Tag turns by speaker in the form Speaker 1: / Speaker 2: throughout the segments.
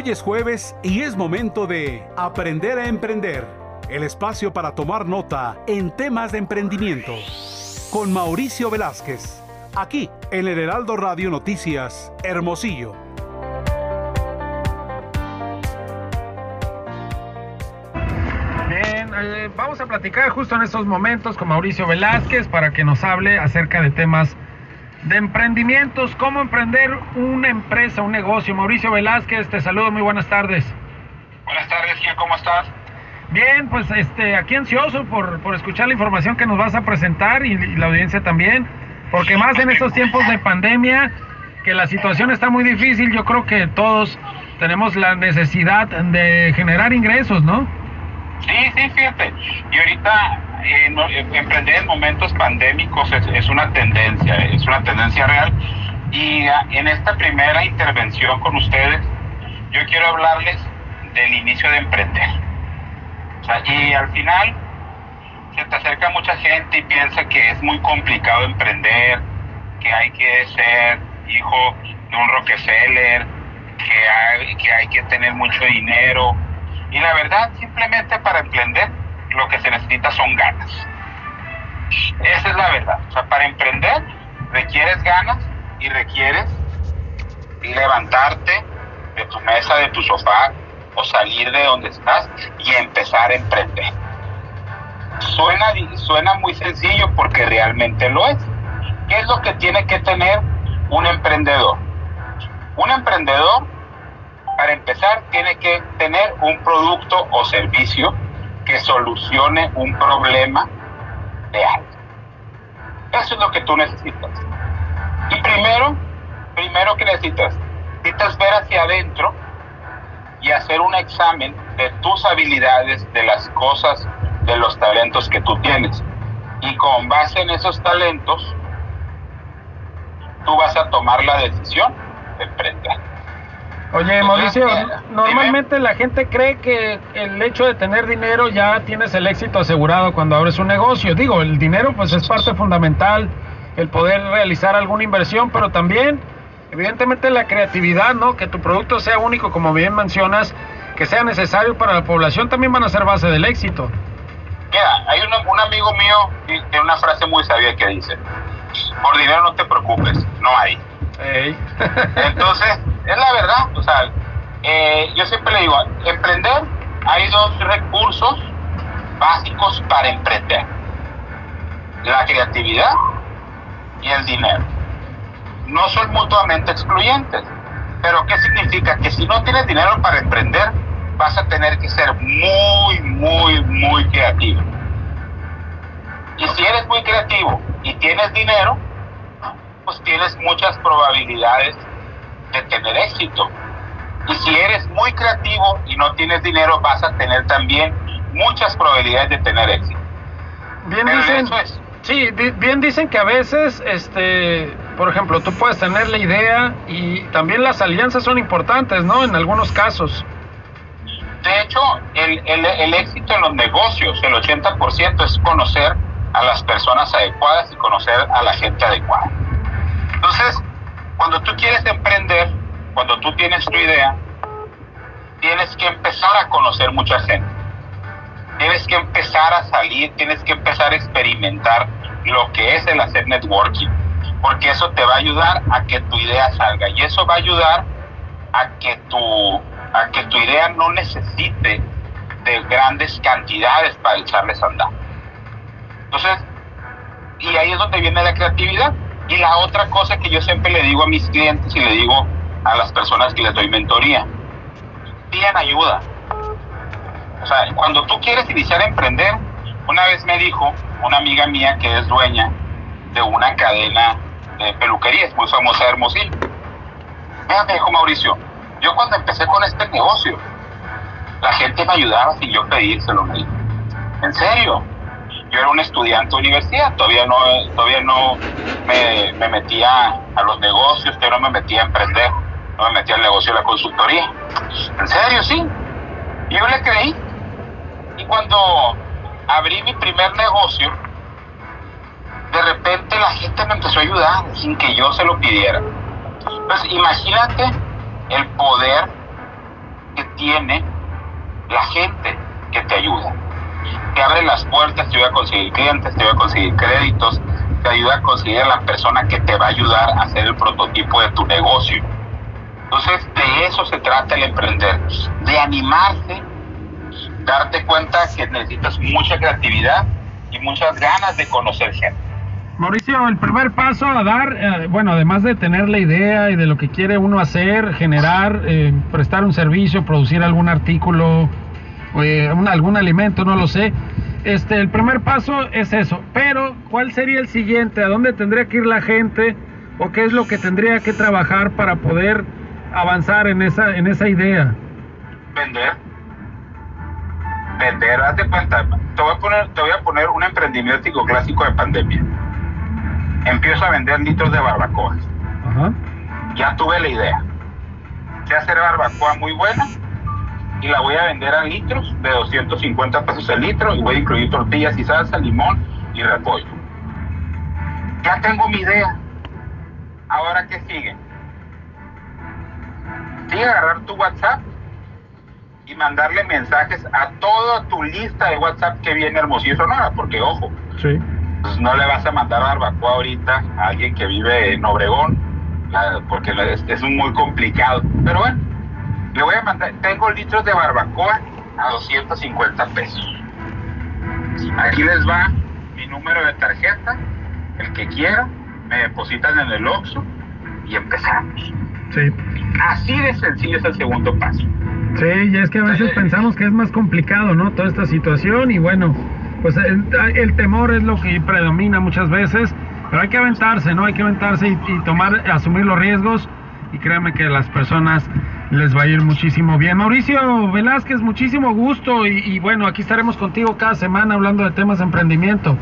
Speaker 1: Hoy es jueves y es momento de Aprender a Emprender, el espacio para tomar nota en temas de emprendimiento. Con Mauricio Velázquez, aquí en el Heraldo Radio Noticias, Hermosillo.
Speaker 2: Bien, eh, vamos a platicar justo en estos momentos con Mauricio Velázquez para que nos hable acerca de temas de emprendimientos, cómo emprender una empresa, un negocio. Mauricio Velázquez, te saludo, muy buenas tardes.
Speaker 3: Buenas tardes, Gil, ¿cómo estás?
Speaker 2: Bien, pues este, aquí ansioso por, por escuchar la información que nos vas a presentar y, y la audiencia también, porque más en estos tiempos de pandemia, que la situación está muy difícil, yo creo que todos tenemos la necesidad de generar ingresos, ¿no?
Speaker 3: Sí, sí, fíjate. Y ahorita eh, eh, emprender en momentos pandémicos es, es, una tendencia, es una tendencia real. Y en esta primera intervención con ustedes, yo quiero hablarles del inicio de emprender. O sea, y al final se te acerca mucha gente y piensa que es muy complicado emprender, que hay que ser hijo de un Rockefeller, que hay, que hay que tener mucho dinero. Y la verdad, simplemente para emprender, lo que se necesita son ganas. Esa es la verdad. O sea, para emprender requieres ganas y requieres levantarte de tu mesa, de tu sofá o salir de donde estás y empezar a emprender. Suena, suena muy sencillo porque realmente lo es. ¿Qué es lo que tiene que tener un emprendedor? Un emprendedor, para empezar, tiene que tener un producto o servicio que solucione un problema real. Eso es lo que tú necesitas. Y primero, primero que necesitas, necesitas ver hacia adentro y hacer un examen de tus habilidades, de las cosas, de los talentos que tú tienes. Y con base en esos talentos, tú vas a tomar la decisión de emprender.
Speaker 2: Oye, Mauricio, normalmente la gente cree que el hecho de tener dinero ya tienes el éxito asegurado cuando abres un negocio. Digo, el dinero pues es parte fundamental, el poder realizar alguna inversión, pero también, evidentemente, la creatividad, ¿no? Que tu producto sea único, como bien mencionas, que sea necesario para la población, también van a ser base del éxito.
Speaker 3: Mira, hay un, un amigo mío que tiene una frase muy sabia que dice, por dinero no te preocupes, no hay.
Speaker 2: Hey.
Speaker 3: Entonces, es la verdad, o sea, eh, yo siempre le digo, emprender, hay dos recursos básicos para emprender. La creatividad y el dinero. No son mutuamente excluyentes. Pero ¿qué significa? Que si no tienes dinero para emprender, vas a tener que ser muy, muy, muy creativo. Y si eres muy creativo y tienes dinero, pues tienes muchas probabilidades de tener éxito. Y si eres muy creativo y no tienes dinero, vas a tener también muchas probabilidades de tener éxito.
Speaker 2: Bien Pero dicen, eso es. sí, bien dicen que a veces, este, por ejemplo, tú puedes tener la idea y también las alianzas son importantes, ¿no? En algunos casos.
Speaker 3: De hecho, el, el, el éxito en los negocios, el 80% es conocer a las personas adecuadas y conocer a la gente adecuada. Entonces, cuando tú quieres emprender, cuando tú tienes tu idea, tienes que empezar a conocer mucha gente. Tienes que empezar a salir, tienes que empezar a experimentar lo que es el hacer networking, porque eso te va a ayudar a que tu idea salga y eso va a ayudar a que tu, a que tu idea no necesite de grandes cantidades para echarles andar. Entonces, y ahí es donde viene la creatividad. Y la otra cosa que yo siempre le digo a mis clientes y le digo a las personas que les doy mentoría, pidan ayuda. O sea, cuando tú quieres iniciar a emprender, una vez me dijo una amiga mía que es dueña de una cadena de peluquerías muy famosa de Hermosillo. Mira, me dijo Mauricio, yo cuando empecé con este negocio, la gente me ayudaba sin yo pedírselo, me dijo. ¿En serio? Yo era un estudiante de universidad, todavía no, todavía no me, me, metía a los negocios, todavía no me metía a emprender, no me metía al negocio de la consultoría. ¿En serio? Sí. Yo le creí. Y cuando abrí mi primer negocio, de repente la gente me empezó a ayudar sin que yo se lo pidiera. Pues imagínate el poder tiene la gente que te ayuda. Te abre las puertas, te ayuda a conseguir clientes, te ayuda a conseguir créditos, te ayuda a conseguir a la persona que te va a ayudar a hacer el prototipo de tu negocio. Entonces, de eso se trata el emprender, de animarse, darte cuenta que necesitas mucha creatividad y muchas ganas de conocer gente.
Speaker 2: Mauricio, el primer paso a dar, eh, bueno, además de tener la idea y de lo que quiere uno hacer, generar, eh, prestar un servicio, producir algún artículo, eh, algún alimento, no lo sé. Este, el primer paso es eso. Pero, ¿cuál sería el siguiente? ¿A dónde tendría que ir la gente? ¿O qué es lo que tendría que trabajar para poder avanzar en esa, en esa idea?
Speaker 3: Vender. Vender, hazte cuenta. Te voy a poner, te voy a poner un emprendimiento clásico de pandemia empiezo a vender litros de barbacoa. Ya tuve la idea. Sé hacer barbacoa muy buena y la voy a vender a litros de 250 pesos el litro y voy a incluir tortillas y salsa, limón y repollo. Ya tengo mi idea. Ahora, ¿qué sigue? Sigue agarrar tu WhatsApp y mandarle mensajes a toda tu lista de WhatsApp que viene Hermosillo Sonora, porque ojo, sí pues no le vas a mandar barbacoa ahorita a alguien que vive en Obregón, porque es, muy complicado. Pero bueno, le voy a mandar, tengo litros de barbacoa a 250 pesos. Aquí les va mi número de tarjeta, el que quiera, me depositan en el Oxxo y empezamos. Sí. Así de sencillo es el segundo paso.
Speaker 2: Sí, y es que a veces pensamos que es más complicado, ¿no? Toda esta situación y bueno, pues el, temor es lo que predomina muchas veces, pero hay que aventarse, ¿no? Hay que aventarse y, tomar, asumir los riesgos y créanme que las personas les va a ir muchísimo bien. Mauricio Velázquez, muchísimo gusto y, y bueno, aquí estaremos contigo cada semana hablando de temas de emprendimiento.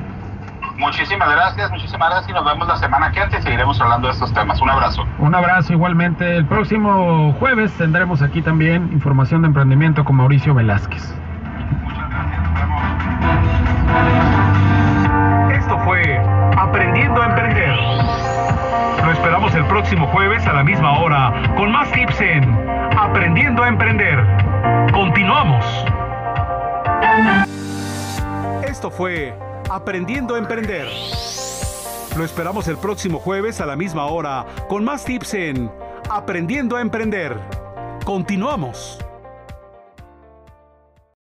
Speaker 3: Muchísimas gracias, muchísimas gracias y nos vemos la semana que antes seguiremos hablando de estos temas. Un abrazo.
Speaker 2: Un abrazo igualmente. El próximo jueves tendremos aquí también información de emprendimiento con Mauricio Velázquez.
Speaker 1: Próximo jueves a la misma hora con más tips en Aprendiendo a Emprender. Continuamos. Esto fue Aprendiendo a Emprender. Lo esperamos el próximo jueves a la misma hora con más tips en Aprendiendo a Emprender. Continuamos.